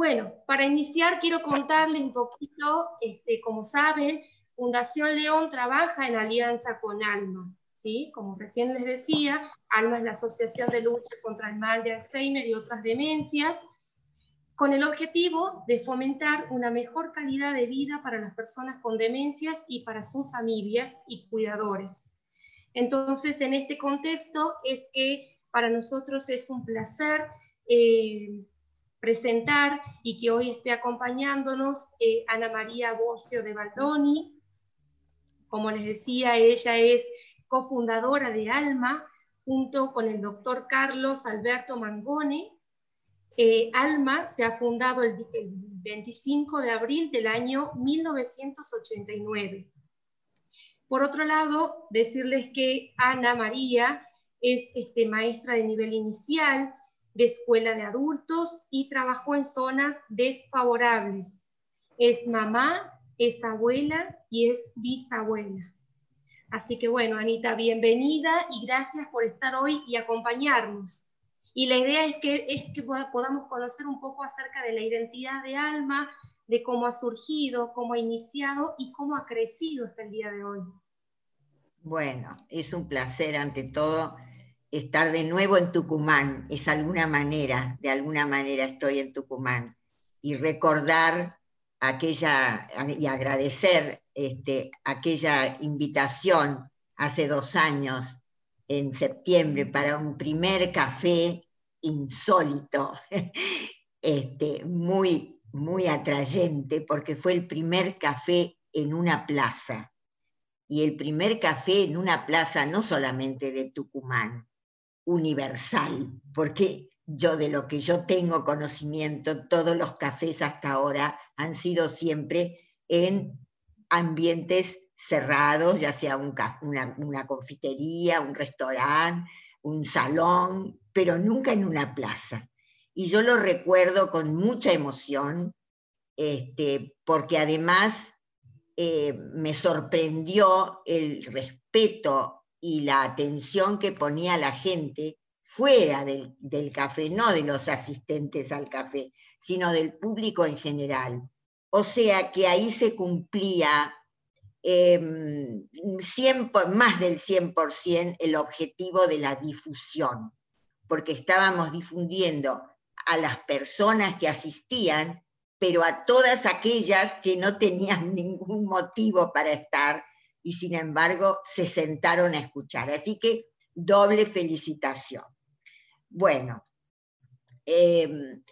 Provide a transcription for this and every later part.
Bueno, para iniciar quiero contarles un poquito, este, como saben, Fundación León trabaja en alianza con ALMA, ¿sí? Como recién les decía, ALMA es la Asociación de Lucha contra el Mal de Alzheimer y otras demencias, con el objetivo de fomentar una mejor calidad de vida para las personas con demencias y para sus familias y cuidadores. Entonces, en este contexto es que para nosotros es un placer eh, presentar y que hoy esté acompañándonos eh, Ana María Bocio de Baldoni. Como les decía, ella es cofundadora de ALMA junto con el doctor Carlos Alberto Mangone. Eh, ALMA se ha fundado el, 25 de abril del año 1989. Por otro lado, decirles que Ana María es este, maestra de nivel inicial, de escuela de adultos y trabajó en zonas desfavorables. Es mamá, es abuela y es bisabuela. Así que bueno, Anita, bienvenida y gracias por estar hoy y acompañarnos. Y la idea es que, es que podamos conocer un poco acerca de la identidad de Alma, de cómo ha surgido, cómo ha iniciado y cómo ha crecido hasta el día de hoy. Bueno, es un placer ante todo estar de nuevo en Tucumán, es alguna manera, de alguna manera estoy en Tucumán, y recordar aquella, y agradecer este, aquella invitación hace dos años, en septiembre, para un primer café insólito, este, muy, muy atrayente, porque fue el primer café en una plaza. Y el primer café en una plaza no solamente de Tucumán, universal, porque yo de lo que yo tengo conocimiento, todos los cafés hasta ahora han sido siempre en ambientes cerrados, ya sea una, confitería, un restaurante, un salón, pero nunca en una plaza. Y yo lo recuerdo con mucha emoción, este, porque además eh, me sorprendió el respeto y la atención que ponía la gente fuera del, café, no de los asistentes al café, sino del público en general. O sea que ahí se cumplía em, más del 100% el objetivo de la difusión, porque estábamos difundiendo a las personas que asistían, pero a todas aquellas que no tenían ningún motivo para estar y sin embargo se sentaron a escuchar. Así que doble felicitación. Bueno, em,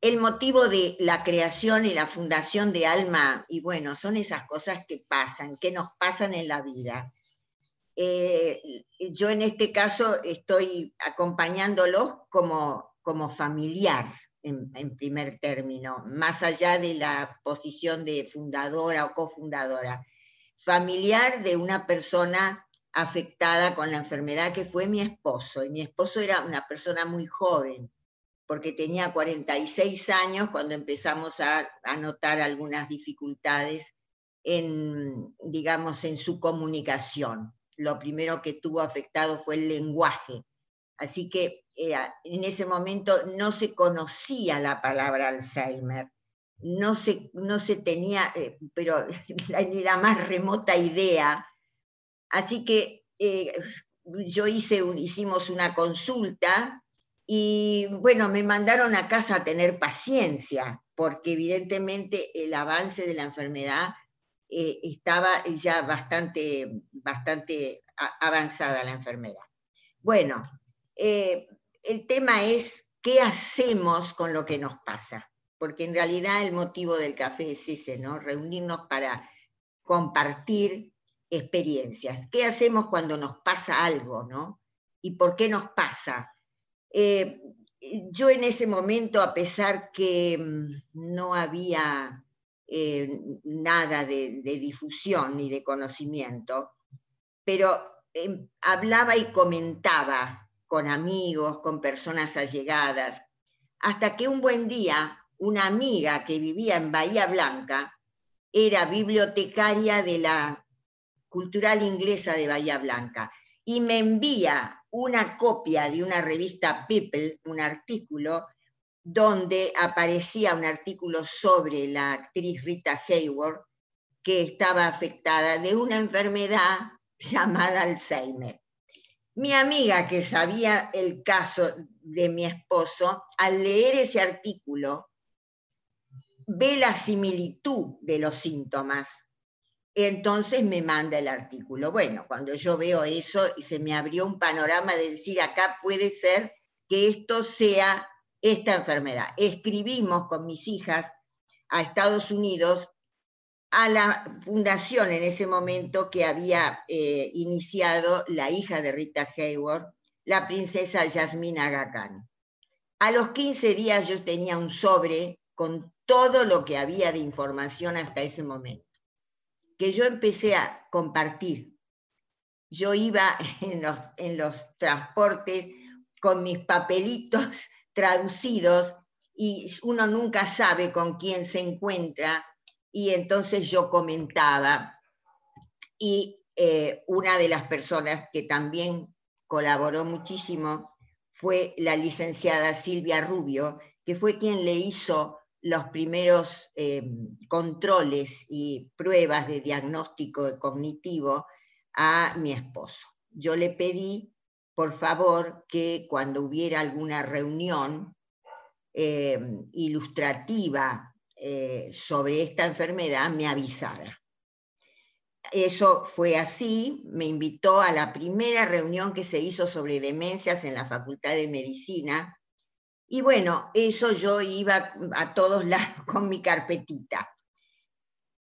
el motivo de la creación y la fundación de Alma, y bueno, son esas cosas que pasan, que nos pasan en la vida. Eh, yo en este caso estoy acompañándolos como, como familiar, en, en, primer término, más allá de la posición de fundadora o cofundadora familiar de una persona afectada con la enfermedad que fue mi esposo. Y mi esposo era una persona muy joven, porque tenía 46 años cuando empezamos a, notar algunas dificultades en, digamos, en su comunicación. Lo primero que tuvo afectado fue el lenguaje. Así que eh, en ese momento no se conocía la palabra Alzheimer no se, no se tenía, eh, pero ni la más remota idea. Así que eh, yo hice hicimos una consulta y bueno, me mandaron a casa a tener paciencia, porque evidentemente el avance de la enfermedad eh, estaba ya bastante, bastante avanzada la enfermedad. Bueno, el tema es qué hacemos con lo que nos pasa porque en realidad el motivo del café es ese, ¿no? Reunirnos para compartir experiencias. ¿Qué hacemos cuando nos pasa algo, ¿no? ¿Y por qué nos pasa? Eh, yo en ese momento, a pesar que mm, no había eh, nada de, difusión ni de conocimiento, pero em, hablaba y comentaba con amigos, con personas allegadas, hasta que un buen día una amiga que vivía en Bahía Blanca, era bibliotecaria de la Cultural Inglesa de Bahía Blanca, y me envía una copia de una revista People, un artículo, donde aparecía un artículo sobre la actriz Rita Hayworth, que estaba afectada de una enfermedad llamada Alzheimer. Mi amiga, que sabía el caso de mi esposo, al leer ese artículo, ve la similitud de los síntomas. Entonces me manda el artículo. Bueno, cuando yo veo eso, se me abrió un panorama de decir, acá puede ser que esto sea esta enfermedad. Escribimos con mis hijas a Estados Unidos a la fundación en ese momento que había eh, iniciado la hija de Rita Hayworth, la princesa Yasmina Aga A los 15 días yo tenía un sobre con todo lo que había de información hasta ese momento, que yo empecé a compartir. Yo iba en los, en los transportes con mis papelitos traducidos y uno nunca sabe con quién se encuentra y entonces yo comentaba y eh, una de las personas que también colaboró muchísimo fue la licenciada Silvia Rubio, que fue quien le hizo los primeros eh, controles y pruebas de diagnóstico cognitivo a mi esposo. Yo le pedí, por favor, que cuando hubiera alguna reunión eh, ilustrativa eh, sobre esta enfermedad me avisara. Eso fue así, me invitó a la primera reunión que se hizo sobre demencias en la Facultad de Medicina. Y bueno, eso yo iba a todos lados con mi carpetita.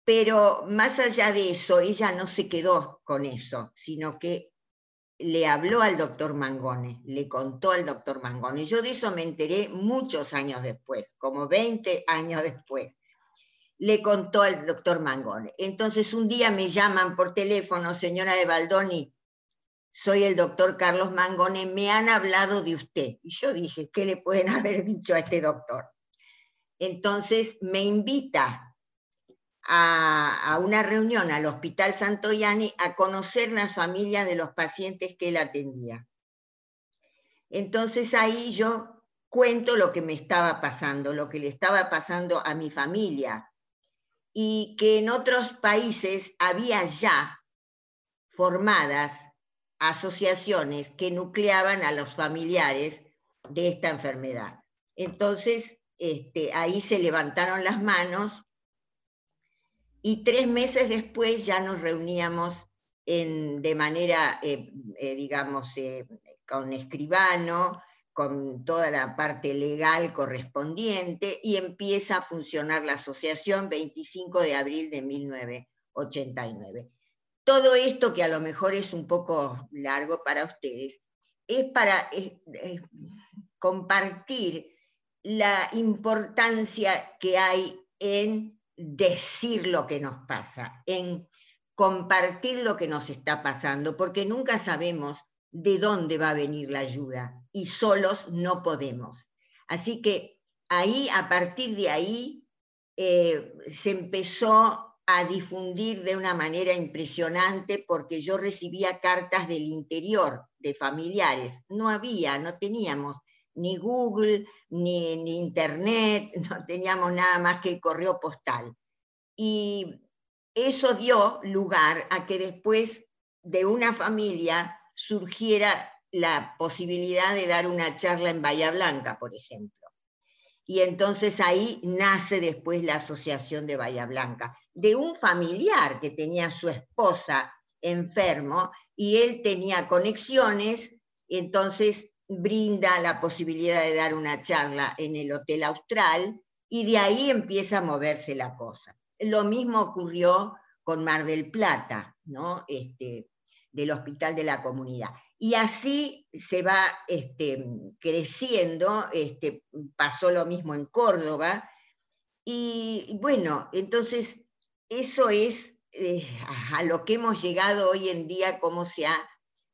Pero más allá de eso, ella no se quedó con eso, sino que le habló al doctor Mangone, le contó al doctor Mangone. Yo de eso me enteré muchos años después, como 20 años después. Le contó al doctor Mangone. Entonces un día me llaman por teléfono, señora de Baldoni, soy el doctor Carlos Mangone, me han hablado de usted. Y yo dije, ¿qué le pueden haber dicho a este doctor? Entonces me invita a, una reunión al Hospital Santoyani a conocer las familias de los pacientes que él atendía. Entonces ahí yo cuento lo que me estaba pasando, lo que le estaba pasando a mi familia, y que en otros países había ya formadas asociaciones que nucleaban a los familiares de esta enfermedad. Entonces, este, ahí se levantaron las manos y tres meses después ya nos reuníamos de manera, eh, eh, digamos, eh, con escribano, con toda la parte legal correspondiente, y empieza a funcionar la asociación 25 de abril de 1989. Todo esto, que a lo mejor es un poco largo para ustedes, es para compartir la importancia que hay en decir lo que nos pasa, en compartir lo que nos está pasando, porque nunca sabemos de dónde va a venir la ayuda y solos no podemos. Así que ahí, a partir de ahí, eh, se empezó a difundir de una manera impresionante porque yo recibía cartas del interior de familiares. No había, no teníamos ni Google, ni, Internet, no teníamos nada más que el correo postal. Y eso dio lugar a que después de una familia surgiera la posibilidad de dar una charla en Bahía Blanca, por ejemplo. Y entonces ahí nace después la Asociación de Bahía Blanca, de un familiar que tenía su esposa enfermo y él tenía conexiones, entonces brinda la posibilidad de dar una charla en el Hotel Austral y de ahí empieza a moverse la cosa. Lo mismo ocurrió con Mar del Plata, ¿no? Este, del Hospital de la Comunidad. Y así se va este, creciendo, este, pasó lo mismo en Córdoba. Y bueno, entonces eso es eh, a lo que hemos llegado hoy en día, cómo se ha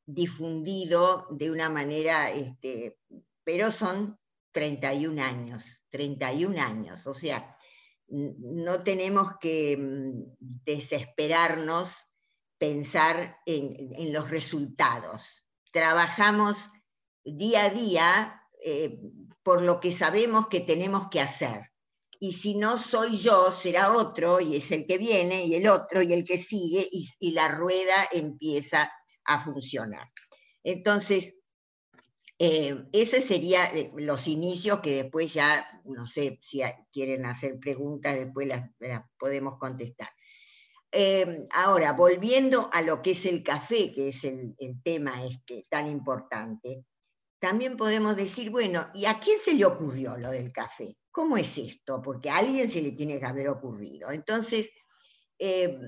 difundido de una manera, este, pero son 31 años, 31 años, o sea, no tenemos que mm, desesperarnos pensar en, los resultados. Trabajamos día a día eh, por lo que sabemos que tenemos que hacer. Y si no soy yo, será otro, y es el que viene, y el otro, y el que sigue, y, la rueda empieza a funcionar. Entonces, eh, ese serían eh, los inicios que después ya, no sé si quieren hacer preguntas, después las, podemos contestar. Ahora, volviendo a lo que es el café, que es el, tema este tan importante, también podemos decir, bueno, ¿y a quién se le ocurrió lo del café? ¿Cómo es esto? Porque a alguien se le tiene que haber ocurrido. Entonces, eh,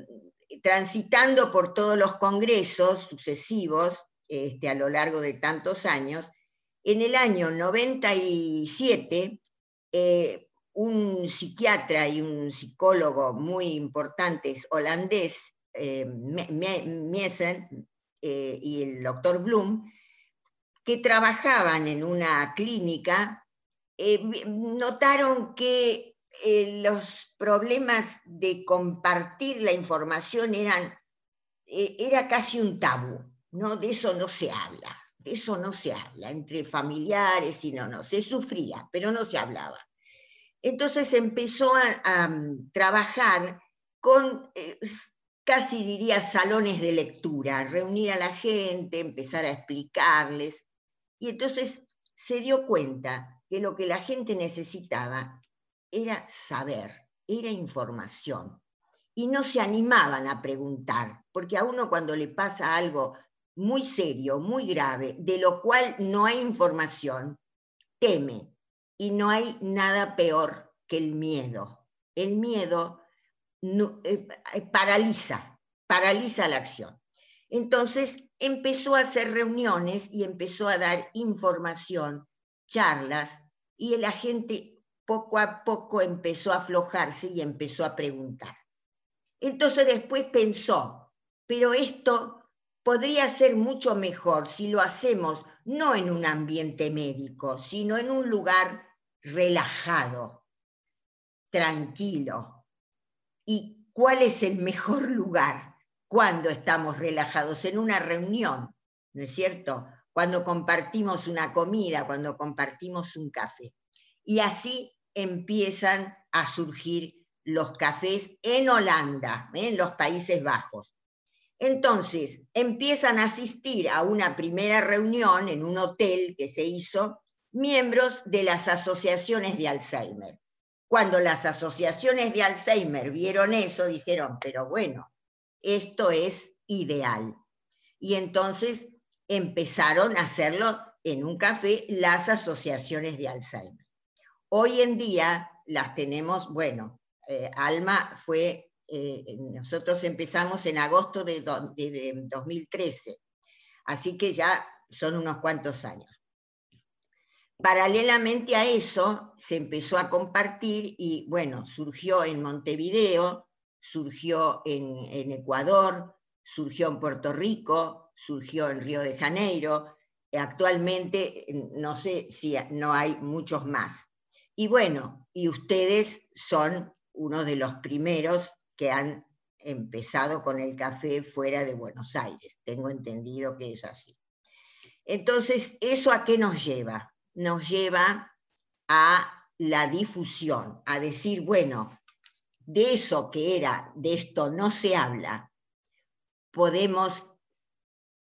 transitando por todos los congresos sucesivos este, a lo largo de tantos años, en el año 97, eh, un psiquiatra y un psicólogo muy importantes holandés, eh, eh y el doctor Bloom, que trabajaban en una clínica eh, notaron que los problemas de compartir la información eran, era casi un tabú, ¿no? De eso no se habla, de eso no se habla, entre familiares y no, no, se sufría, pero no se hablaba. Entonces empezó a, mm, trabajar con casi diría salones de lectura, reunir a la gente, empezar a explicarles. Y entonces se dio cuenta que lo que la gente necesitaba era saber, era información. Y no se animaban a preguntar, porque a uno cuando le pasa algo muy serio, muy grave, de lo cual no hay información, teme. Y no hay nada peor que el miedo. El miedo eh, eh, paraliza, paraliza la acción. Entonces empezó a hacer reuniones y empezó a dar información, charlas, y la gente poco a poco empezó a aflojarse y empezó a preguntar. Entonces después pensó, pero esto podría ser mucho mejor si lo hacemos no en un ambiente médico, sino en un lugar relajado, tranquilo. ¿Y cuál es el mejor lugar? cuando estamos relajados, en una reunión, ¿no es cierto? Cuando compartimos una comida, cuando compartimos un café. Y así empiezan a surgir los cafés en Holanda, ¿eh? en los Países Bajos. Entonces, empiezan a asistir a una primera reunión en un hotel que se hizo miembros de las asociaciones de Alzheimer. Cuando las asociaciones de Alzheimer vieron eso, dijeron, pero bueno, esto es ideal. Y entonces empezaron a hacerlo en un café las asociaciones de Alzheimer. Hoy en día las tenemos, bueno, eh, Alma fue, eh, nosotros empezamos en agosto de, de 2013, así que ya son unos cuantos años. Paralelamente a eso, se empezó a compartir y, bueno, surgió en Montevideo surgió en, Ecuador, surgió en Puerto Rico, surgió en Río de Janeiro, actualmente no sé si no hay muchos más. Y bueno, y ustedes son uno de los primeros que han empezado con el café fuera de Buenos Aires. Tengo entendido que es así. Entonces, ¿eso a qué nos lleva? Nos lleva a la difusión, a decir, bueno, de eso que era, de esto no se habla, podemos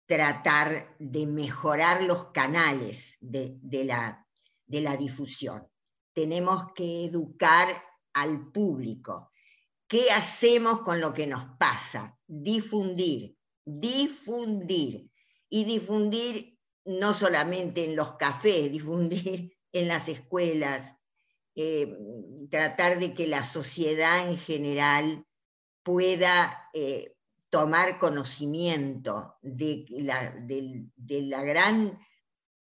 tratar de mejorar los canales de, la, de la difusión. Tenemos que educar al público. ¿Qué hacemos con lo que nos pasa? Difundir, difundir. Y difundir no solamente en los cafés, difundir en las escuelas, eh, tratar de que la sociedad en general pueda eh, tomar conocimiento de la, la gran,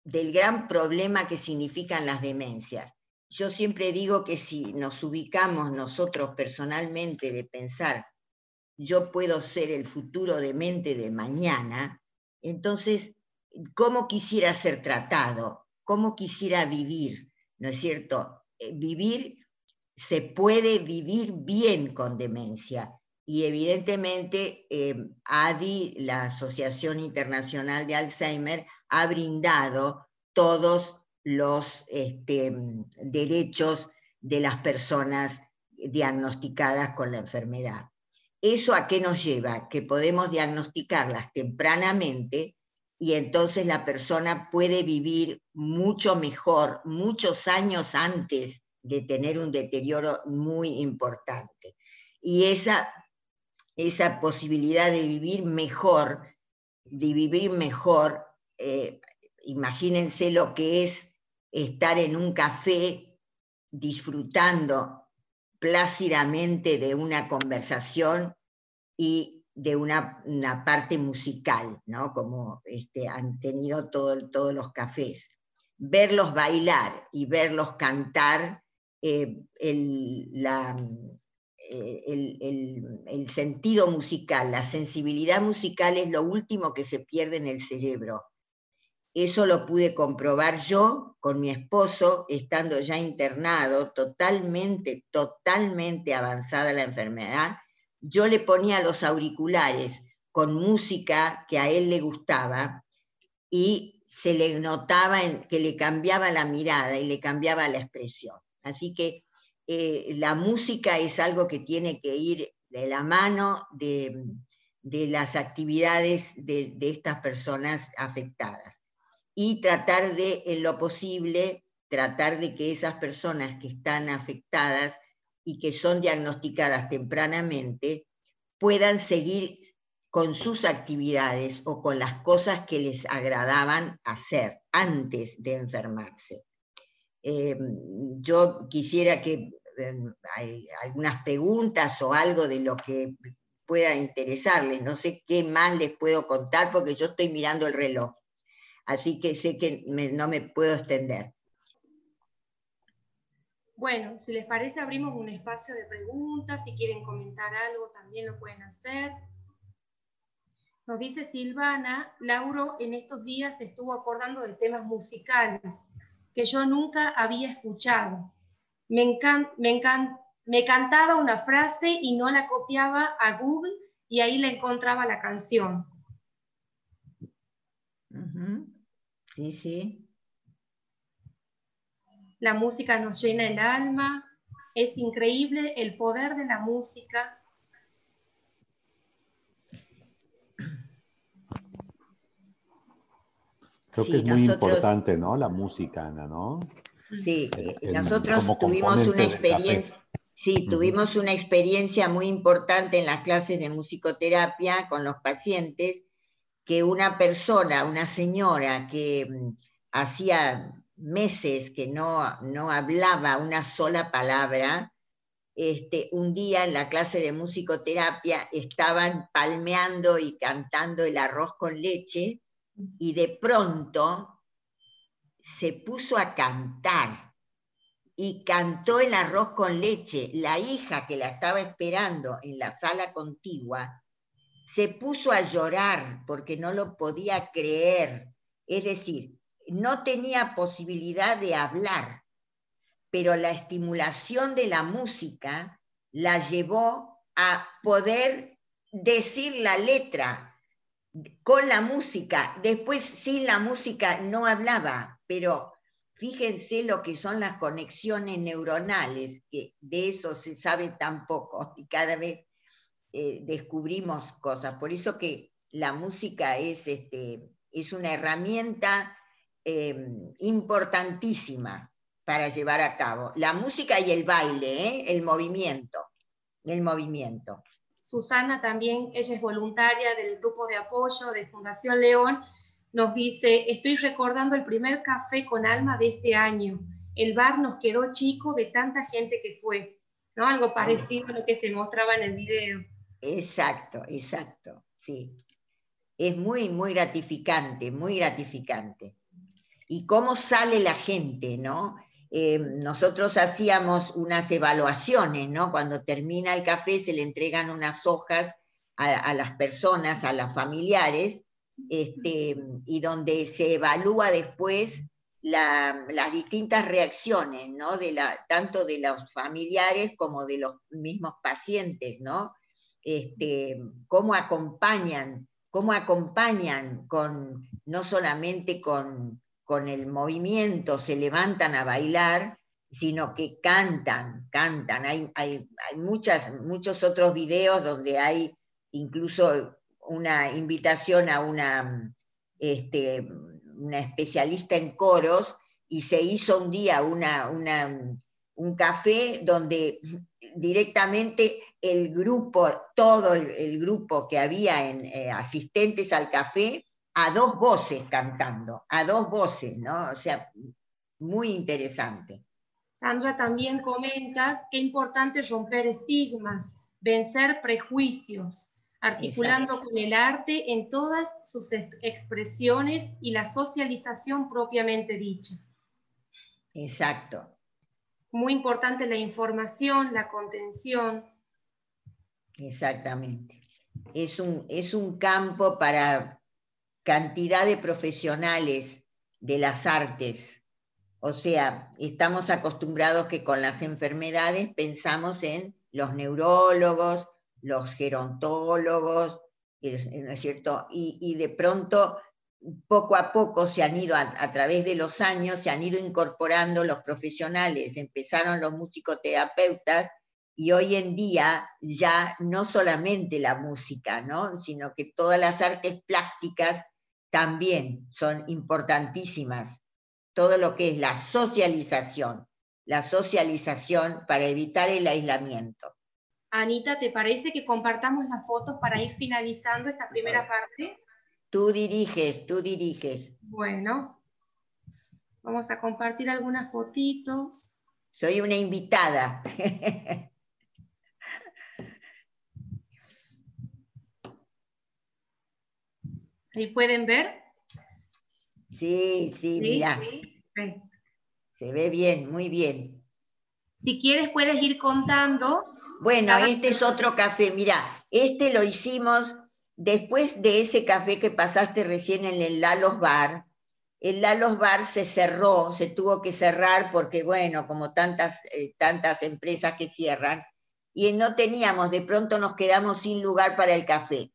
del gran problema que significan las demencias. Yo siempre digo que si nos ubicamos nosotros personalmente de pensar, yo puedo ser el futuro demente de mañana, entonces, ¿cómo quisiera ser tratado? ¿Cómo quisiera vivir? ¿No es cierto? Eh, vivir, se puede vivir bien con demencia. Y evidentemente eh, ADI, la Asociación Internacional de Alzheimer, ha brindado todos los este, derechos de las personas diagnosticadas con la enfermedad. ¿Eso a qué nos lleva? Que podemos diagnosticarlas tempranamente y entonces la persona puede vivir mucho mejor, muchos años antes de tener un deterioro muy importante. Y esa, esa posibilidad de vivir mejor, de vivir mejor, eh, imagínense lo que es estar en un café disfrutando plácidamente de una conversación y de una, parte musical, ¿no? como este, han tenido todos los Verlos bailar y verlos cantar, eh, eh, el, el, sentido musical, la sensibilidad musical es lo último que se pierde en el cerebro. Eso lo pude comprobar yo con mi esposo, estando ya internado, totalmente, totalmente avanzada la enfermedad, yo le ponía los auriculares con música que a él le gustaba y se le notaba que le cambiaba la mirada y le cambiaba la expresión. Así que eh, la música es algo que tiene que ir de la mano de, las actividades de, de, estas personas afectadas. Y tratar de, en lo posible, tratar de que esas personas que están afectadas y que son diagnosticadas tempranamente puedan seguir con sus actividades o con las cosas que les agradaban hacer antes de enfermarse. Eh, yo quisiera que em, hay algunas preguntas o algo de lo que pueda interesarles. No sé qué más les puedo contar porque yo estoy mirando el reloj. Así que sé que no me puedo extender. Bueno, si les parece, abrimos un espacio de preguntas. Si quieren comentar algo, también lo pueden hacer. Nos dice Silvana, Lauro en estos días estuvo acordando de temas musicales que yo nunca había escuchado. Me, me, me cantaba una frase y no la copiaba a Google y ahí le encontraba la canción. Sí, sí la música nos llena el alma, es increíble el poder de la música. Creo que es muy importante, ¿no? La música, Ana, ¿no? Sí, nosotros tuvimos una experiencia, sí, tuvimos una experiencia muy importante en las clases de musicoterapia con los pacientes, que una persona, una señora que mm, hacía meses que no, no hablaba una sola palabra, este, un día en la clase de musicoterapia estaban palmeando y cantando el arroz con leche y de pronto se puso a cantar y cantó el arroz con leche. La hija que la estaba esperando en la sala contigua se puso a llorar porque no lo podía creer. Es decir, no tenía posibilidad de hablar, pero la estimulación de la música la llevó a poder decir la letra con la música. Después sin la música no hablaba, pero fíjense lo que son las conexiones neuronales, que de eso se sabe tan poco y cada vez eh, descubrimos cosas. Por eso que la música es, este, es una herramienta Em, importantísima para llevar a cabo. La música y el baile, ¿eh? el movimiento, el movimiento. Susana también, ella es voluntaria del grupo de apoyo de Fundación León, nos dice, estoy recordando el primer café con alma de este año. El bar nos quedó chico de tanta gente que fue, ¿no? Algo parecido a lo que se mostraba en el video. Exacto, exacto, sí. Es muy, muy gratificante, muy gratificante y cómo sale la gente, ¿no? Eh, nosotros hacíamos unas evaluaciones, ¿no? Cuando termina el café se le entregan unas hojas a, las personas, a las familiares, este, y donde se evalúa después las distintas reacciones, ¿no? De la, tanto de los familiares como de los mismos pacientes, ¿no? Este, cómo acompañan, cómo acompañan con, no solamente con con el movimiento se levantan a bailar, sino que cantan, cantan. Hay, hay, hay muchas, muchos otros videos donde hay incluso una invitación a una, este, una especialista en coros y se hizo un día una, un café donde directamente el grupo, todo el, grupo que había en eh, asistentes al café, a dos voces cantando, a dos voces, ¿no? O sea, muy interesante. Sandra también comenta que es importante romper estigmas, vencer prejuicios, articulando con el arte en todas sus expresiones y la socialización propiamente dicha. Exacto. Muy importante la información, la contención. Exactamente. Es un, es un campo para cantidad de profesionales de las artes. O sea, estamos acostumbrados que con las enfermedades pensamos en los neurólogos, los gerontólogos, ¿no es cierto? Y, de pronto, poco a poco se han ido, a, través de los años, se han ido incorporando los profesionales, empezaron los musicoterapeutas y hoy en día ya no solamente la música, ¿no? Sino que todas las artes plásticas también son importantísimas. Todo lo que es la socialización, la socialización para evitar el aislamiento. Anita, ¿te parece que compartamos las fotos para ir finalizando esta primera parte? Tú diriges, tú diriges. Bueno, vamos a compartir algunas fotitos. Soy una invitada. ¿Ahí pueden ver? Sí, sí, mira. Se ve bien, muy bien. Si quieres puedes ir contando bueno, este es otro café. Mira, este lo hicimos después de ese café que pasaste recién en el Lalos Bar. El Lalos Bar se cerró, se tuvo que cerrar porque, bueno, como tantas, eh, tantas empresas que cierran, y no teníamos, de pronto nos quedamos sin lugar para el café.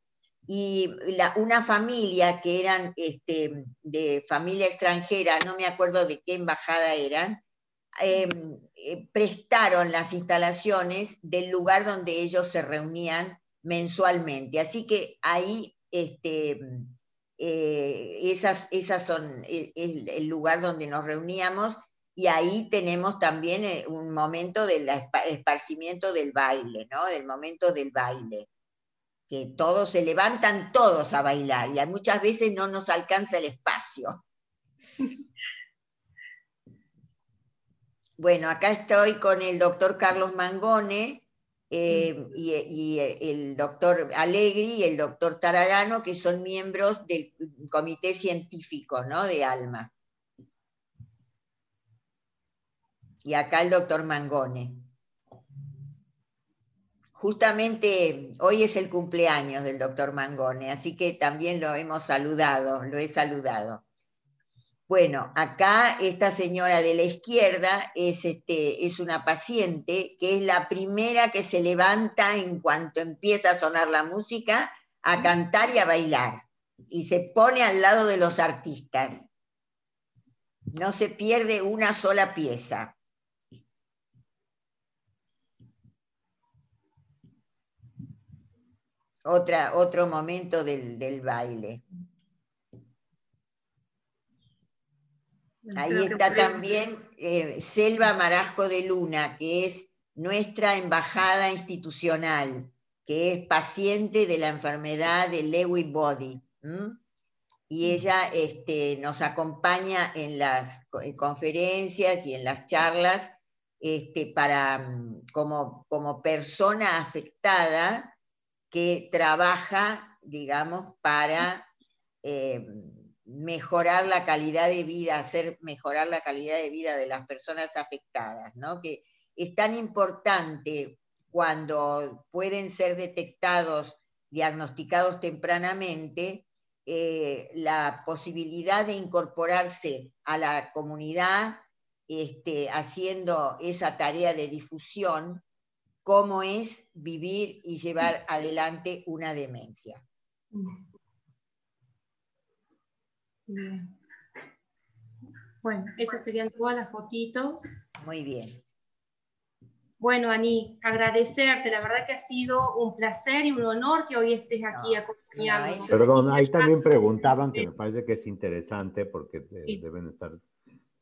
Y una familia que eran este, de familia extranjera, no me acuerdo de qué embajada eran, Em, eh, prestaron las instalaciones del lugar donde ellos se reunían mensualmente. Así que ahí este, eh, esas, esas son el, el, lugar donde nos reuníamos y ahí tenemos también eh, un momento del esparcimiento del baile, ¿no? Del momento del baile. Que todos se levantan todos a bailar y muchas veces no nos alcanza el espacio. Bueno, acá estoy con el doctor Carlos Mangone eh, y, el doctor Alegri y el doctor Tararano, que son miembros del comité científico ¿no? de ALMA. Y acá el doctor Mangone. Justamente hoy es el cumpleaños del doctor Mangone, así que también lo hemos saludado, lo he saludado. Bueno, acá esta señora de la izquierda es, este, es una paciente que es la primera que se levanta en cuanto empieza a sonar la música a cantar y a bailar y se pone al lado de los artistas. No se pierde una sola pieza. Otra, otro momento del, del baile. Ahí está también eh, Selva Marasco de Luna, que es nuestra embajada institucional, que es paciente de la enfermedad de Lewy Body. Y ella este, nos acompaña en las conferencias y en las charlas este, para, mm, como, como persona afectada que trabaja, digamos, para eh, mejorar la calidad de vida, hacer mejorar la calidad de vida de las personas afectadas, ¿no? Que es tan importante cuando pueden ser detectados, diagnosticados tempranamente, eh, la posibilidad de incorporarse a la comunidad este, haciendo esa tarea de difusión, cómo es vivir y llevar adelante una demencia. Bueno, esas serían todas las fotitos. Muy bien. Bueno, Ani, agradecerte, la verdad que ha sido un placer y un honor que hoy estés aquí acompañándonos. Perdón, ahí también preguntaban, que me parece que es interesante porque eh, deben estar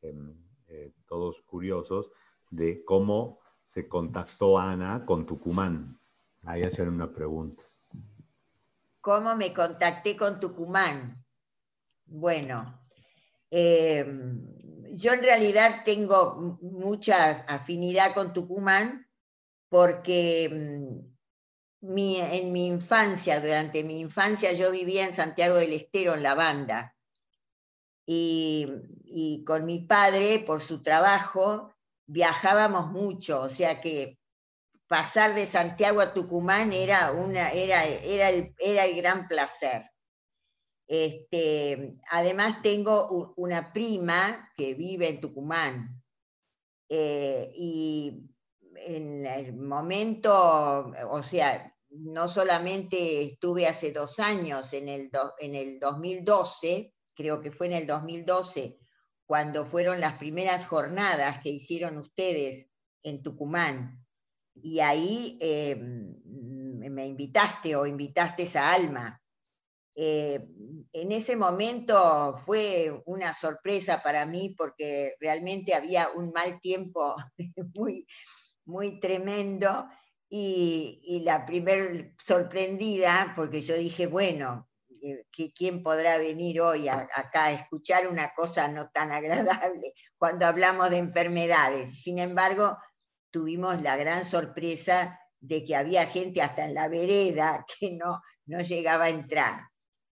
em, eh, todos curiosos de cómo se contactó Ana con Tucumán. Ahí hacían una pregunta. ¿Cómo me contacté con Tucumán? Bueno, em, yo en realidad tengo mucha afinidad con Tucumán porque mm, en mi infancia, durante mi infancia, yo vivía en Santiago del Estero, en la banda. Y con mi padre, por su trabajo, viajábamos mucho, o sea que pasar de Santiago a Tucumán era, una, era, era, el, era el gran placer. Este, además tengo una prima que vive en Tucumán eh, y en el momento, o sea, no solamente estuve hace dos años, en el, en el 2012, creo que fue en el 2012, cuando fueron las primeras jornadas que hicieron ustedes en Tucumán. Y ahí eh, me invitaste o invitaste a Alma. Eh, en ese momento fue una sorpresa para mí porque realmente había un mal tiempo muy, muy tremendo y, la primer sorprendida, porque yo dije, bueno, eh, ¿quién podrá venir hoy acá a escuchar una cosa no tan agradable cuando hablamos de enfermedades? Sin embargo, tuvimos la gran sorpresa de que había gente hasta en la vereda que no, no llegaba a entrar.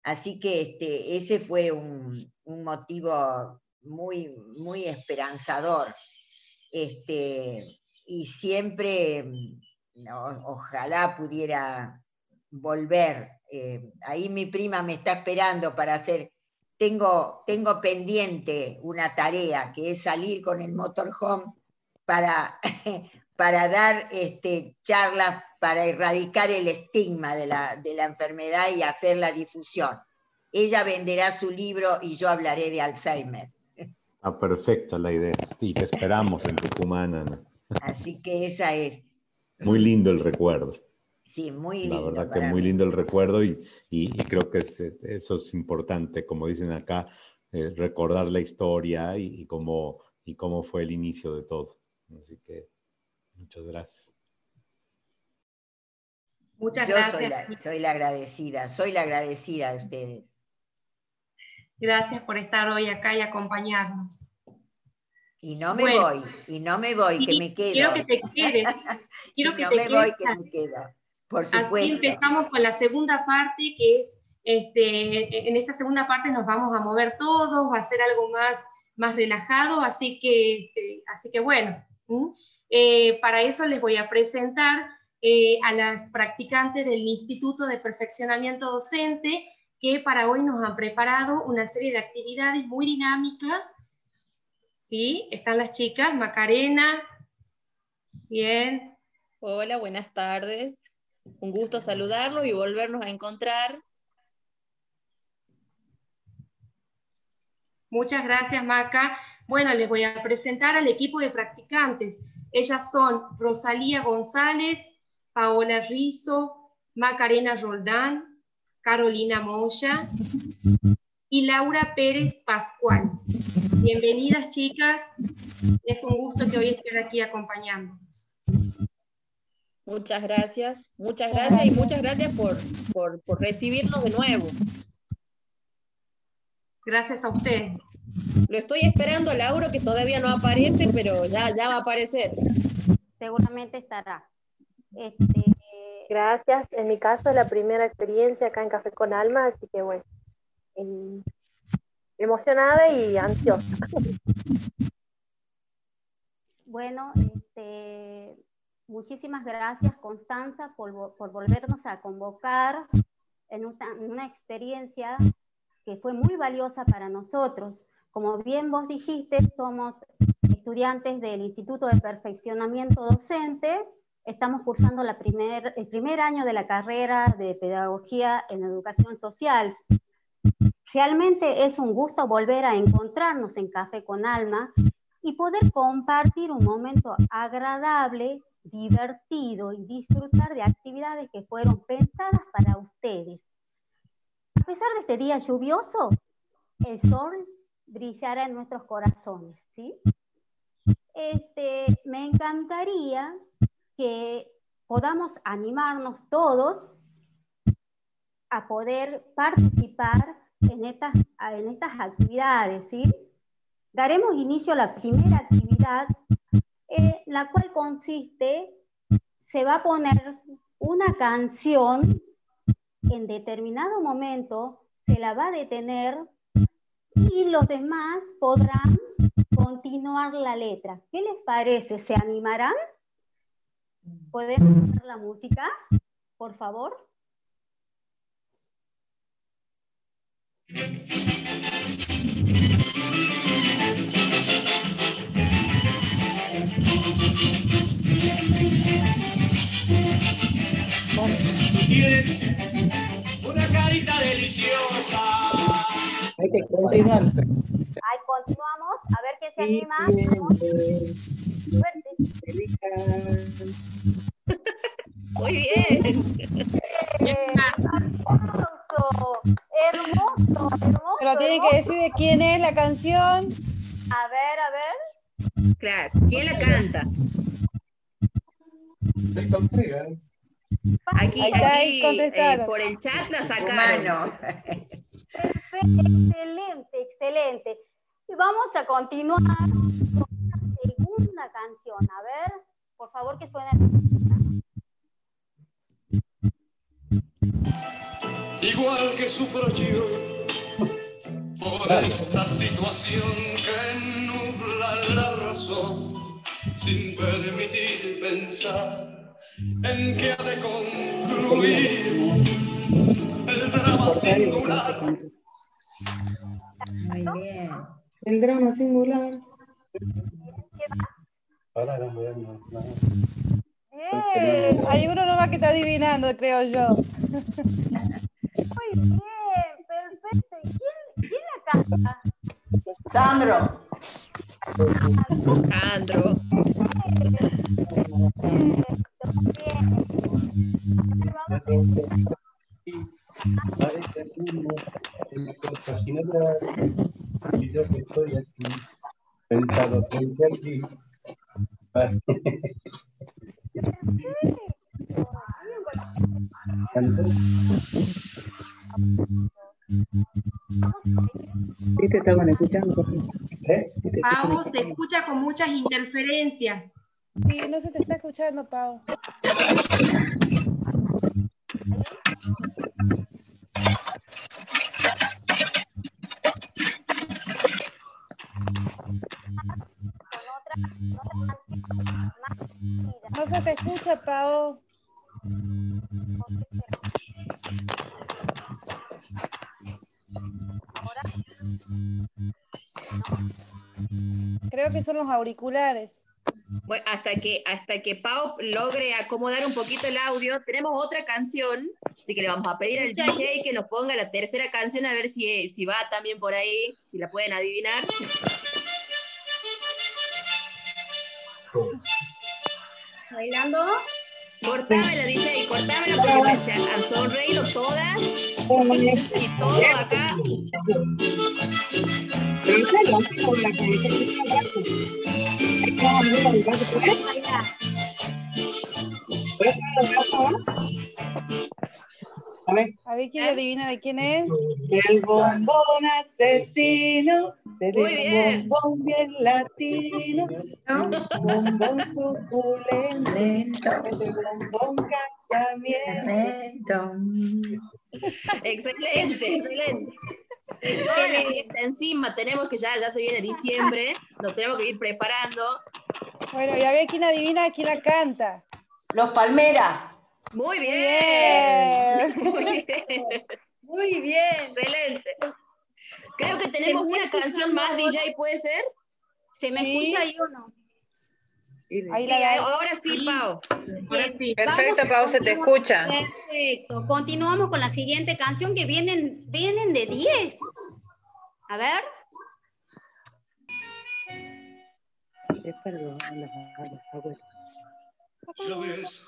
Así que este, ese fue un, motivo muy, muy esperanzador. Este, y siempre, ojalá pudiera volver. Eh, ahí mi prima me está esperando para hacer, tengo, tengo pendiente una tarea que es salir con el motorhome para, para dar este, charlas para erradicar el estigma de la, enfermedad y hacer la difusión. Ella venderá su libro y yo hablaré de Alzheimer. Ah, perfecta la idea. Y te esperamos en Tucumán, Ana. Así que esa es. Muy lindo el recuerdo. Sí, muy lindo. La verdad que muy lindo el recuerdo y, creo que eso es importante, como dicen acá, eh, recordar la historia y, cómo, y cómo fue el inicio de todo. Así que muchas gracias. Muchas gracias. Soy la, agradecida, soy la agradecida de ustedes. Gracias por estar hoy acá y acompañarnos. Y no me voy, y no me voy, que me quedo. Quiero que te quedes. Quiero que no me voy, que me quedo. Por supuesto. Así empezamos con la segunda parte, que es, este, en esta segunda parte nos vamos a mover todos, va a ser algo más, más relajado, así que, este, así que bueno, eh, para eso les voy a presentar eh, a las practicantes del Instituto de Perfeccionamiento Docente, que para hoy nos han preparado una serie de actividades muy dinámicas. ¿Sí? Están las chicas, Macarena. Bien. Hola, buenas tardes. Un gusto saludarlos y volvernos a encontrar. Muchas gracias, Maca. Bueno, les voy a presentar al equipo de practicantes. Ellas son Rosalía González, Paola Rizo, Macarena Roldán, Carolina Moya y Laura Pérez Pascual. Bienvenidas, chicas. Es un gusto que hoy estén aquí acompañándonos. Muchas gracias, muchas gracias y muchas gracias por, por, por recibirnos de nuevo. Gracias a ustedes. Lo estoy esperando a Lauro, que todavía no aparece, pero ya, ya va a aparecer. Seguramente estará. Este, Gracias. En mi caso, es la primera experiencia acá en Café con Alma, así que bueno, emocionada y ansiosa. Bueno, este, muchísimas gracias, Constanza, por, por volvernos a convocar en una, en una experiencia que fue muy valiosa para nosotros. Como bien vos dijiste, somos estudiantes del Instituto de Perfeccionamiento Docente. Estamos cursando la primer, el primer año de la carrera de Pedagogía en Educación Social. realmente es un gusto volver a encontrarnos en Café con Alma y poder compartir un momento agradable, divertido y disfrutar de actividades que fueron pensadas para ustedes. A pesar de este día lluvioso, el sol brillará en nuestros corazones, ¿sí? Este, me encantaría que podamos animarnos todos a poder participar en estas, en estas actividades, ¿sí? Daremos inicio a la primera actividad, eh, la cual consiste, se va a poner una canción en determinado momento, se la va a detener y los demás podrán continuar la letra. ¿Qué les parece? ¿Se animarán? ¿Podemos ver la música, por favor? Tienes una carita deliciosa. Hay que continuar. Ahí continuamos. A ver qué se anima. Suerte. Muy bien. Aplauso. Hermoso, hermoso. Pero tienen que decir de quién es la canción. A ver, a ver. Claro, ¿quién la canta? Aquí, aquí eh, por el chat la sacaron. Excelente, excelente. Y vamos a continuar con una segunda canción. A ver, por favor que suene. Igual que sufro yo por esta situación que nubla la razón sin permitir pensar en que ha de concluir el drama singular. Muy bien. El drama singular. Bien, Hay uno nomás que está adivinando, creo yo. muy bien, perfecto. ¿Y quién, canta? Sandro. Andro. Perfecto, muy bien. A ver, vamos a Parece uno en la cosa sin hablar, y yo que estoy aquí, sentado frente a ti. Sí te estaban escuchando. ¿Eh? Sí te Pau se escucha con muchas interferencias. Sí, no se te está escuchando, Pau. No se te escucha, Pau. Creo que son los auriculares. Bueno, hasta que, hasta que Pau logre acomodar un poquito el audio, tenemos otra canción, así que le vamos a pedir al DJ que nos ponga la tercera canción a ver si, si va también por ahí, si la pueden adivinar. bailando. Cortámela, DJ, cortámela porque se han sonreído todas y todo acá. A ver. A ver quién adivina de quién es. El bombón asesino, bien. un bombón bien latino, bombón suculento, bombón casamiento. Excelente, excelente. Toda la fiesta encima, tenemos que ya, ya se viene diciembre, nos tenemos que ir preparando. Bueno, y a ver quién adivina quién la canta. Los Palmeras. Muy bien. Bien. Muy bien. Muy bien. Excelente. Creo que tenemos una canción más. DJ, ¿puede ser? Se me Sí. escucha ahí uno. Ahí Sí, la da. ahora sí, Pau. Sí. Perfecto, Pau, se te escucha. Perfecto. Continuamos con la siguiente canción que vienen, vienen de 10. A ver. perdón. Ya ves,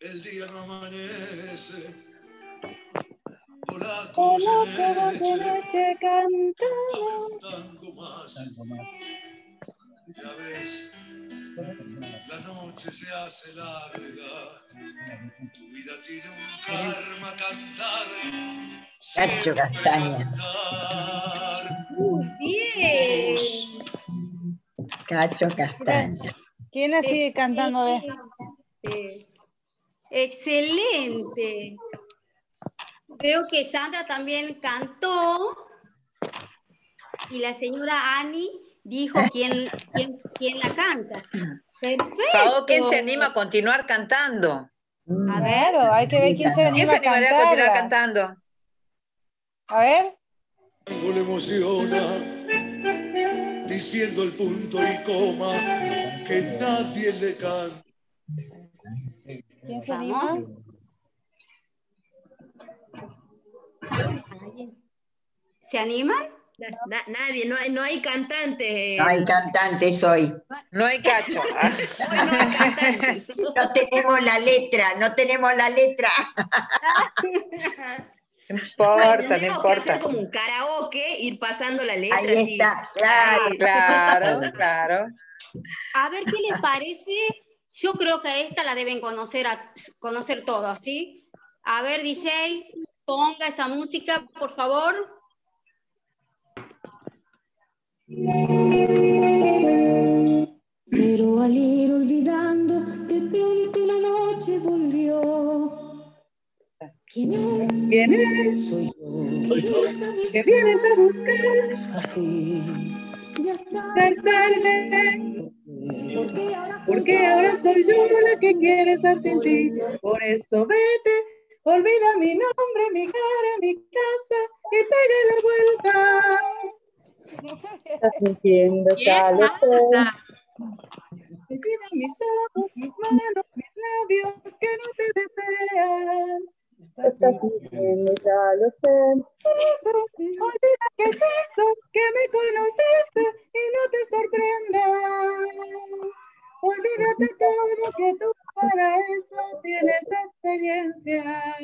el día no amanece. Cantando. un tango más. Ya ves, la noche se hace larga. Tu vida tiene un karma cantar. Cacho Castaña. Muy bien. Cacho Castaña. ¿Quién la sigue cantando? A ver. Excelente. Veo que Sandra también cantó y la señora Ani dijo quién, quién, quién la canta. Perfecto. Pao, ¿quién se anima a continuar cantando? A ver, Claro, hay que ver quién se ¿Quién anima se a animaría a continuar cantarla. cantando? A ver. Tango le emociona, diciendo el punto y coma que nadie le canta. ¿Quién se Vamos. anima? ¿Se animan? Na- nadie, no hay, no hay cantantes. No hay cantantes hoy. No hay cacho. Ah, No tenemos la letra, no tenemos la letra. No importa, no que importa. hacer como un karaoke, ir pasando la letra. Ahí así. está, claro. Claro, claro. A ver qué les parece. Yo creo que esta la deben conocer, a, conocer todos, ¿sí? A ver, DJ, ponga esa música, por favor. Pero al ir olvidando, de pronto la noche volvió. ¿Quién es? ¿Quién es? Soy yo. Que vienes a buscar. a ti. Ya está. Ya es tarde. Porque ahora soy yo. ahora soy yo la que quiere estar sin ti. Por eso vete, olvida mi nombre, mi cara, mi casa y pégale vuelta. Estás sintiendo calor. Olvida mis ojos, mis manos, mis labios que no te desean. Estás sintiendo ya lo sé. Olvida que es eso, que me conociste y no te sorprendas. Olvídate todo que tú para eso tienes experiencia.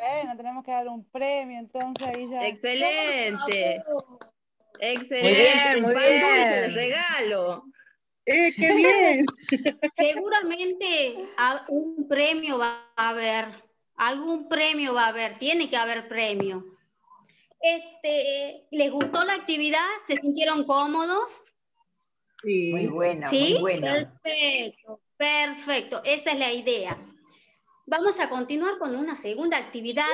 Bueno, tenemos que dar un premio, entonces ahí ya. Excelente. Excelente. Muy bien, muy pan dulce de bien. regalo. ¡Eh, qué bien! Seguramente a- un premio va a haber, algún premio va a haber, tiene que haber premio. Este, ¿Les gustó la actividad? ¿Se sintieron cómodos? Muy ¿Sí? muy bueno. Perfecto, perfecto. Esa es la idea. Vamos a continuar con una segunda actividad,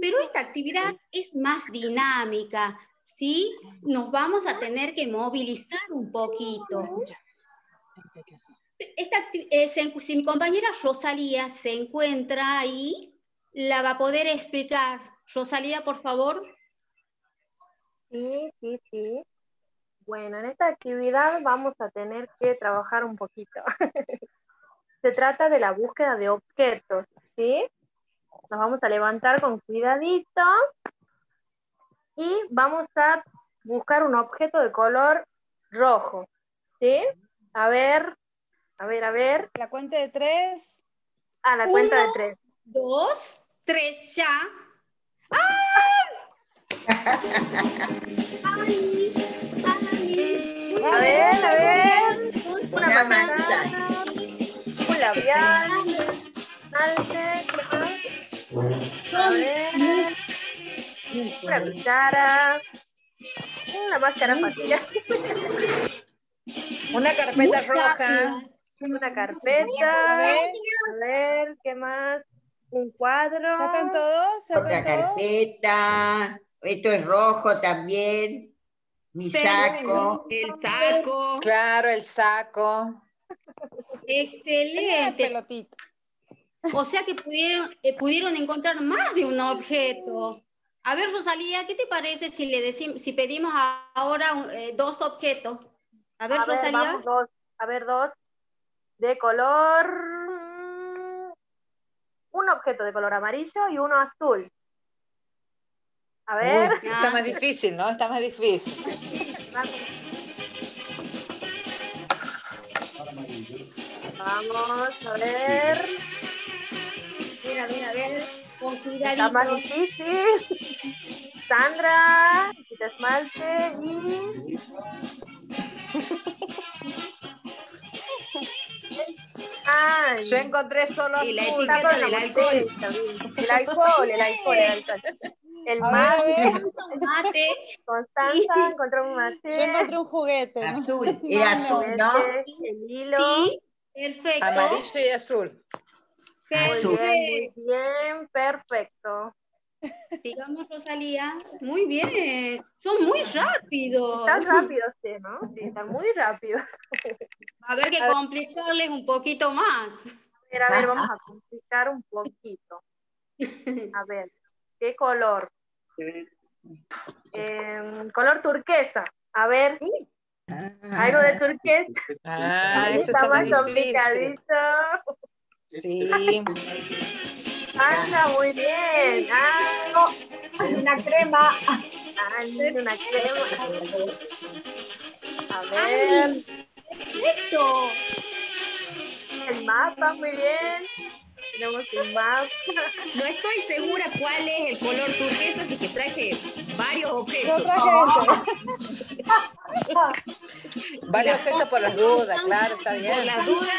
pero esta actividad es más dinámica, ¿sí? Nos vamos a tener que movilizar un poquito. Esta eh, se- si mi compañera Rosalía se encuentra ahí, la va a poder explicar. Rosalía, por favor. Sí, sí, sí. Bueno, en esta actividad vamos a tener que trabajar un poquito. Se trata de la búsqueda de objetos, ¿sí? Nos vamos a levantar con cuidadito y vamos a buscar un objeto de color rojo, ¿sí? A ver, a ver, a ver. La cuenta de tres. A la cuenta de Uno. tres. Dos, tres, ya. ¡Ay! ¡Ay! A ver, a ver. Una Una manzana, un labial, alce, ¿qué más? A ver. Una cuchara, una máscara facial, Una carpeta roja. una carpeta, a ver, ¿qué más? Un cuadro. ¿Ya están todos? ¿Ya Otra están todos? carpeta. Esto es rojo también. Mi saco. El saco. Claro, el saco. Excelente. pelotita. O sea que pudieron, eh, pudieron encontrar más de un objeto. A ver, Rosalía, ¿qué te parece si le decimos, si pedimos a- ahora eh, dos objetos? A ver, A ver, Rosalía. vamos, dos. A ver, dos. De color. Un objeto de color amarillo y uno azul. A ver. Uy, está más difícil, ¿no? Está más difícil. Vamos, a ver. Mira, mira, a ver, con Está más difícil. Sandra, quita esmalte y. Ay. Yo encontré solo Y la azul. Está etiqueta la del alcohol. El alcohol, el alcohol, el alcohol. El A ver, a mate, ver. Mate. Constanza, encontró un Yo mate. encontré un juguete. Azul, era azul, ¿no? El hilo. Sí, perfecto. Amarillo y azul. Azul. Muy bien, muy bien, perfecto. Sigamos, Rosalía. Muy bien. Son muy rápidos. Están rápidos, sí, ¿no? Sí, están muy rápidos. A ver que complicarles un poquito más. A ver, a ver, vamos a complicar un poquito. A ver, ¿qué color? Em, color turquesa. A ver, algo de turquesa. Ah, Ahí eso está está más complicadito. Sí. Anda, muy bien. Ah, no, una crema. Ah, una crema. A ver, Perfecto. el mapa, muy bien. Tenemos un mapa. No estoy segura cuál es el color turquesa, así que traje varios Yo objetos. traje este. Varios objetos por las dudas, claro, está Por bien. las dudas,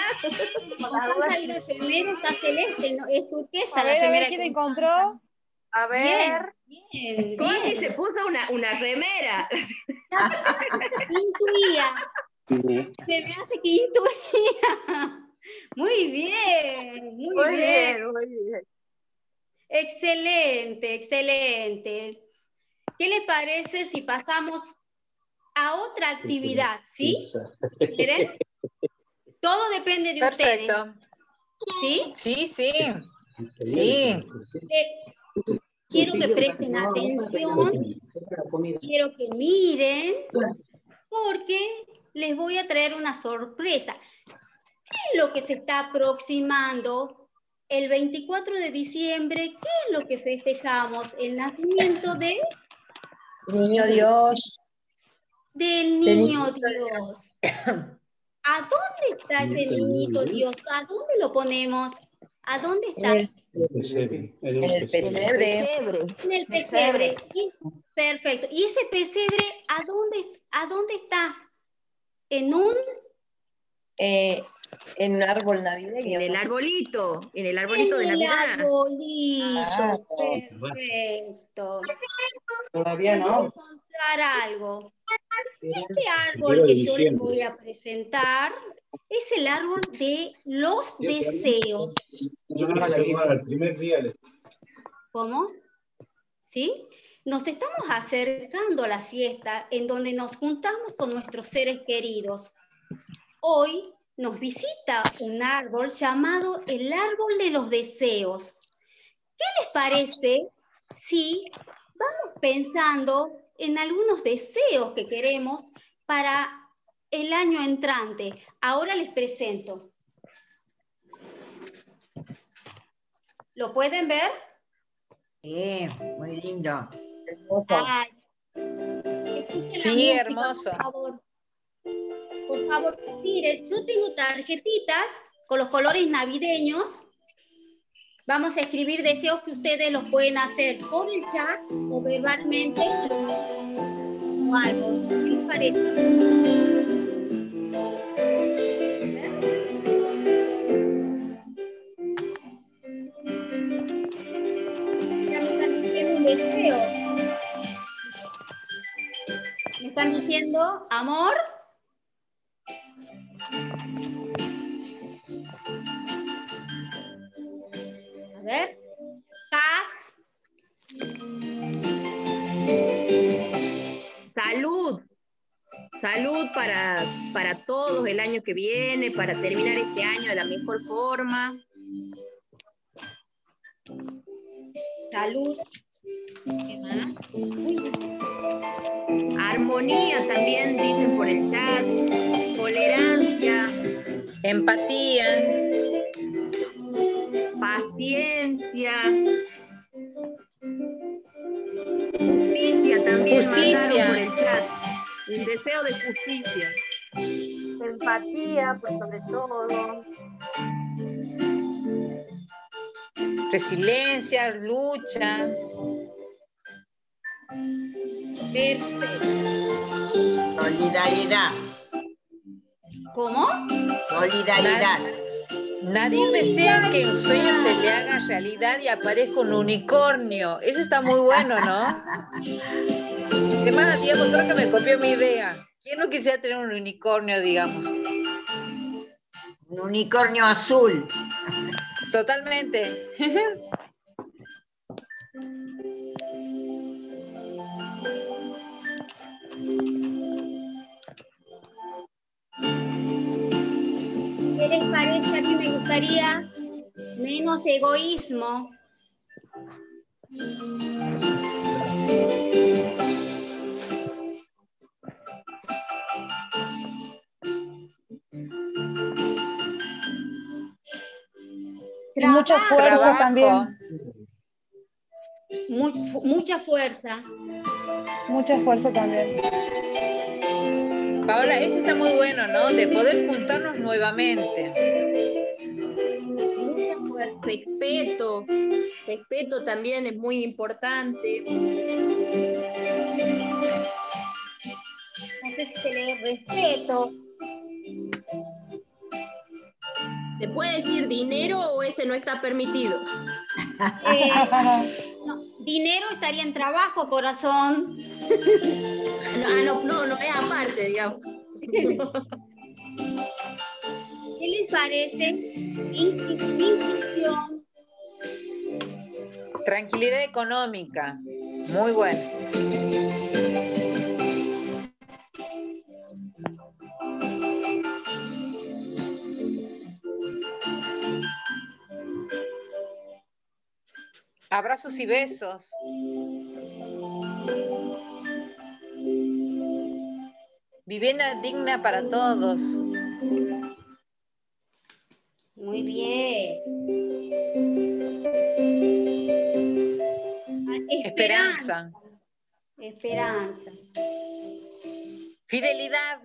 Constanza y la remera está celeste, no, es turquesa A la ver, a remera. quién encontró. A ver, Bien, Connie bien. se puso una, una remera. Intuía. Se me hace que intuía. Muy bien, muy, muy bien. bien, muy bien. Excelente, excelente. ¿Qué les parece si pasamos a otra actividad? ¿Sí? ¿Quieren? Todo depende de ustedes. ¿Sí? Sí, sí. Sí. Eh, quiero que presten atención, quiero que miren, porque les voy a traer una sorpresa. ¿Qué es lo que se está aproximando el 24 de diciembre? ¿Qué es lo que festejamos? El nacimiento de, Niño Dios. del niño Dios. ¿A dónde está ese niñito Dios? ¿A dónde lo ponemos? ¿A dónde está? En el pesebre. En el pesebre. Perfecto. ¿Y ese pesebre a dónde, a dónde está? En un, Eh, en un árbol En navideño. el arbolito, en el arbolito de en el Navidad. arbolito. Ah, Perfecto. Todavía Les voy a no. contar algo. Este árbol que yo les voy a presentar es el árbol de los deseos. El primer día de- ¿Cómo? ¿Sí? Nos estamos acercando a la fiesta en donde nos juntamos con nuestros seres queridos. Hoy nos visita un árbol llamado el árbol de los deseos. ¿Qué les parece si vamos pensando en algunos deseos que queremos para el año entrante? Ahora les presento. ¿Lo pueden ver? Sí, muy lindo. Ay, escuchen la Sí, música, hermoso. Por favor. Por favor, miren, yo tengo tarjetitas con los colores navideños. Vamos a escribir deseos que ustedes los pueden hacer por el chat o verbalmente. O algo. ¿Qué les parece? Deseo. Me están diciendo amor. Salud para, para todos el año que viene, para terminar este año de la mejor forma. Salud. ¿Qué más? Armonía también dicen por el chat. Tolerancia, Empatía. paciencia. también Justicia. mandaron por el chat. Un deseo de justicia. Empatía, por sobre todo. Resiliencia, lucha. Solidaridad. ¿Cómo? Solidaridad. Nadie desea que un sueño se le haga realidad y aparezca un unicornio. Eso está muy bueno, ¿no? ¿Qué más, Diego? Creo que me copió mi idea. ¿Quién no quisiera tener un unicornio, digamos? Un unicornio azul. Totalmente. ¿Qué les parece? A mí me gustaría menos egoísmo. Y mucha fuerza Trabajo. también. Mucha fuerza. Mucha fuerza también. Paola, este está muy bueno, ¿no? De poder juntarnos nuevamente. Respeto. Respeto también es muy importante. No sé si se lee respeto. ¿Se puede decir dinero o ese no está permitido? Eh, dinero estaría en trabajo, corazón. No, ah, no, no, no es aparte, digamos. ¿Qué les parece? Instrucción. Tranquilidad económica. Muy bueno. Abrazos y besos. Vivienda digna para todos. Muy bien. Ah, Esperanza. Esperanza. Fidelidad.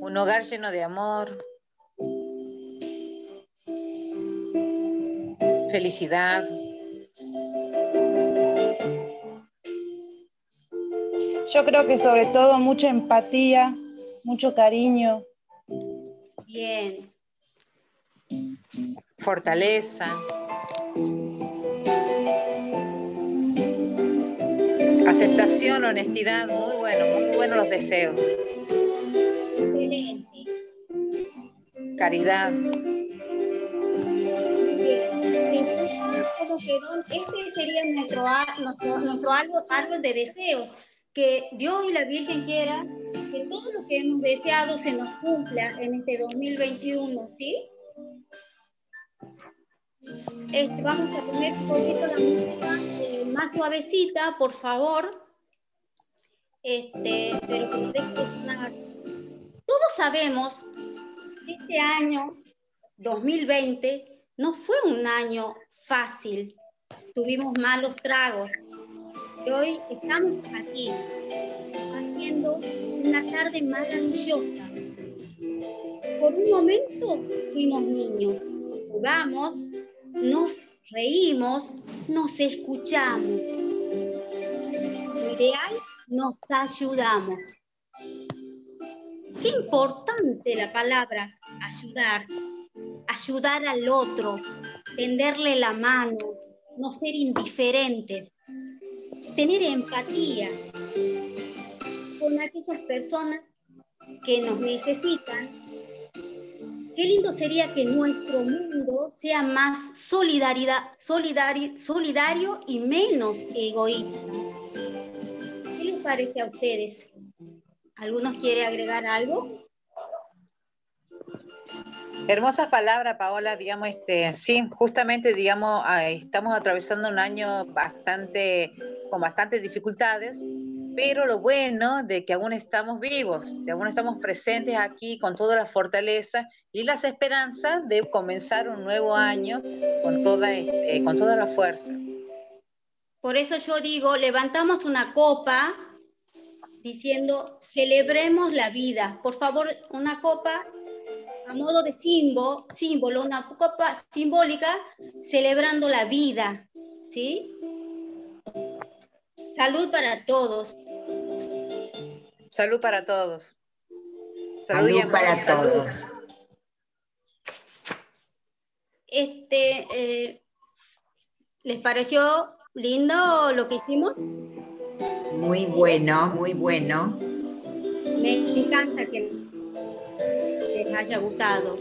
Un hogar lleno de amor. Felicidad. Yo creo que sobre todo mucha empatía, mucho cariño. Bien. Fortaleza. Aceptación, honestidad, muy bueno, muy buenos los deseos. Excelente. Caridad. Este sería nuestro, nuestro, nuestro árbol, árbol de deseos. Que Dios y la Virgen quiera que todo lo que hemos deseado se nos cumpla en este 2021, ¿sí? Este, vamos a poner un poquito la música eh, más suavecita, por favor. Este, pero que. Todos sabemos que este año 2020 no fue un año fácil. Tuvimos malos tragos. Hoy estamos aquí, haciendo una tarde maravillosa. Por un momento fuimos niños, jugamos, nos reímos, nos escuchamos. Lo ideal, nos ayudamos. Qué importante la palabra ayudar. Ayudar al otro, tenderle la mano, no ser indiferente, tener empatía con aquellas personas que nos necesitan. Qué lindo sería que nuestro mundo sea más solidaridad, solidari- solidario y menos egoísta. ¿Qué les parece a ustedes? ¿Algunos quiere agregar algo? Hermosas palabras, Paola, digamos, este, sí, justamente, digamos, estamos atravesando un año bastante, con bastantes dificultades, pero lo bueno de que aún estamos vivos, de aún estamos presentes aquí con toda la fortaleza y las esperanzas de comenzar un nuevo año con toda, este, con toda la fuerza. Por eso yo digo, levantamos una copa diciendo, celebremos la vida. Por favor, una copa a modo de símbolo, símbolo, una copa simbólica celebrando la vida, ¿sí? Salud para todos. Salud para todos. Salud, para salud. todos. Este, eh, ¿Les pareció lindo lo que hicimos? Muy bueno, muy bueno. Me encanta que les haya gustado.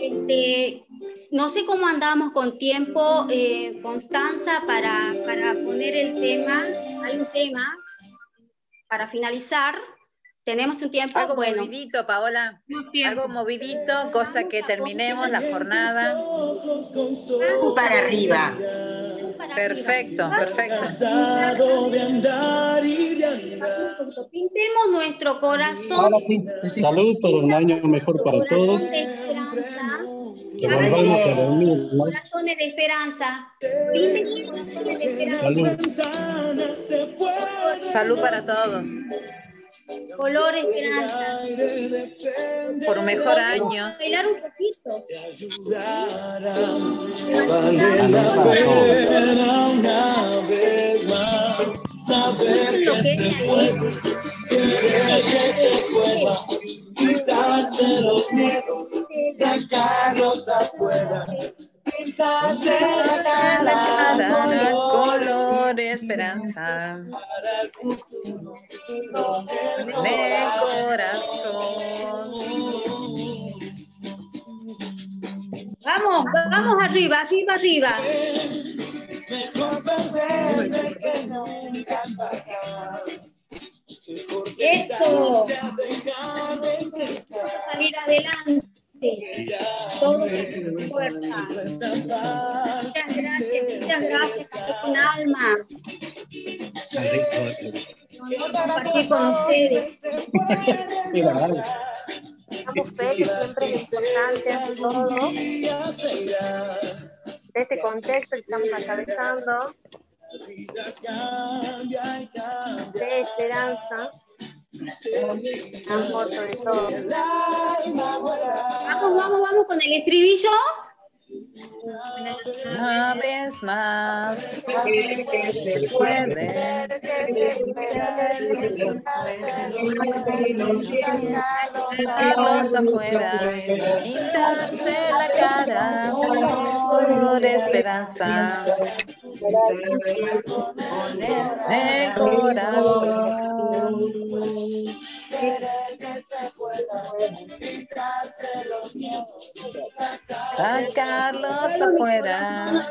Este, no sé cómo andamos con tiempo, eh, Constanza, para, para poner el tema. Hay un tema para finalizar. Tenemos un tiempo. Algo bueno, movidito, Paola. Algo movidito, cosa que terminemos la jornada. Para arriba. Perfecto, perfecto. Cansado de andar y de andar. pintemos nuestro corazón. Sí, salud por un año mejor para todos. de esperanza. Que volvamos a dormir, ¿no? Corazones de esperanza. Pinten corazones de esperanza. Salud. Salud para todos. Color esperanza. Por un mejor año. Bailar un poquito. Vale la pena una vez más saber que se puede, querer que se pueda, quitarse los miedos, sacarlos afuera, esperanza. El corazón. Vamos, vamos arriba, arriba, arriba. Eso. Vamos a salir adelante. Todo con fuerza. Muchas gracias, muchas gracias, con alma. Compartir con ustedes. Estamos felices, siempre es importante ante todo. De este contexto que estamos atravesando, de esperanza. Vamos, vamos, vamos con el estribillo. Una vez más, se puede. Sacarlos afuera, pintarse la cara por esperanza. El corazón. Sacarlos afuera.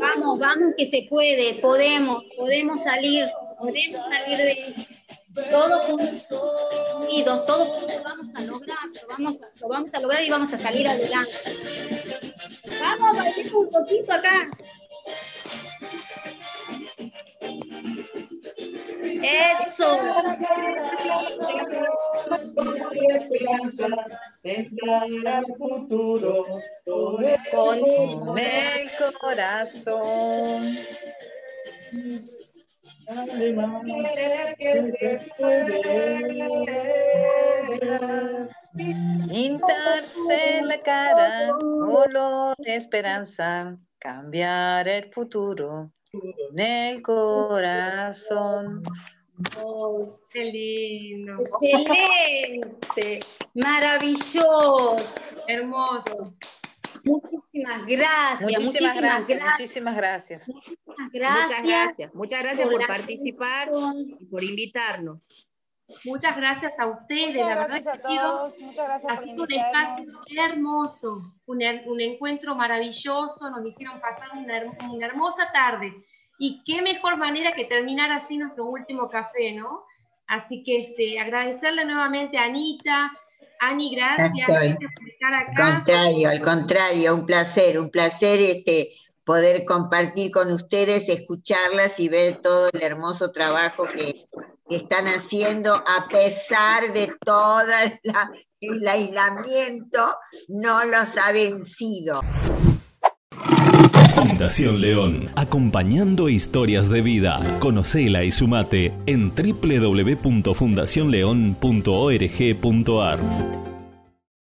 Vamos, vamos que se puede, podemos, podemos salir, podemos salir de todos unidos, todos juntos vamos a a, lo vamos a lograr y vamos a salir adelante. Vamos, bailemos un poquito acá. Eso. Con el corazón. Pintarse la cara, color de esperanza, cambiar el futuro en el corazón. Oh, qué lindo. Excelente, maravilloso. Hermoso. Muchísimas gracias. Muchísimas gracias, muchísimas gracias. Muchas Muchas gracias. gracias. Muchas gracias por participar y por invitarnos. Muchas gracias a ustedes, Muchas la verdad gracias que a ha sido, todos, muchas gracias ha por sido un espacio hermoso, un, un encuentro maravilloso, nos hicieron pasar una, her- una hermosa tarde. Y qué mejor manera que terminar así nuestro último café, ¿no? Así que este, agradecerle nuevamente a Anita, Ani, gracias, por estar Al acá. contrario, al contrario, un placer, un placer este, poder compartir con ustedes, escucharlas y ver todo el hermoso trabajo que, que están haciendo a pesar de todo el aislamiento, no los ha vencido. Fundación León, acompañando historias de vida. Conocela y sumate en www.fundacionleon.org.ar.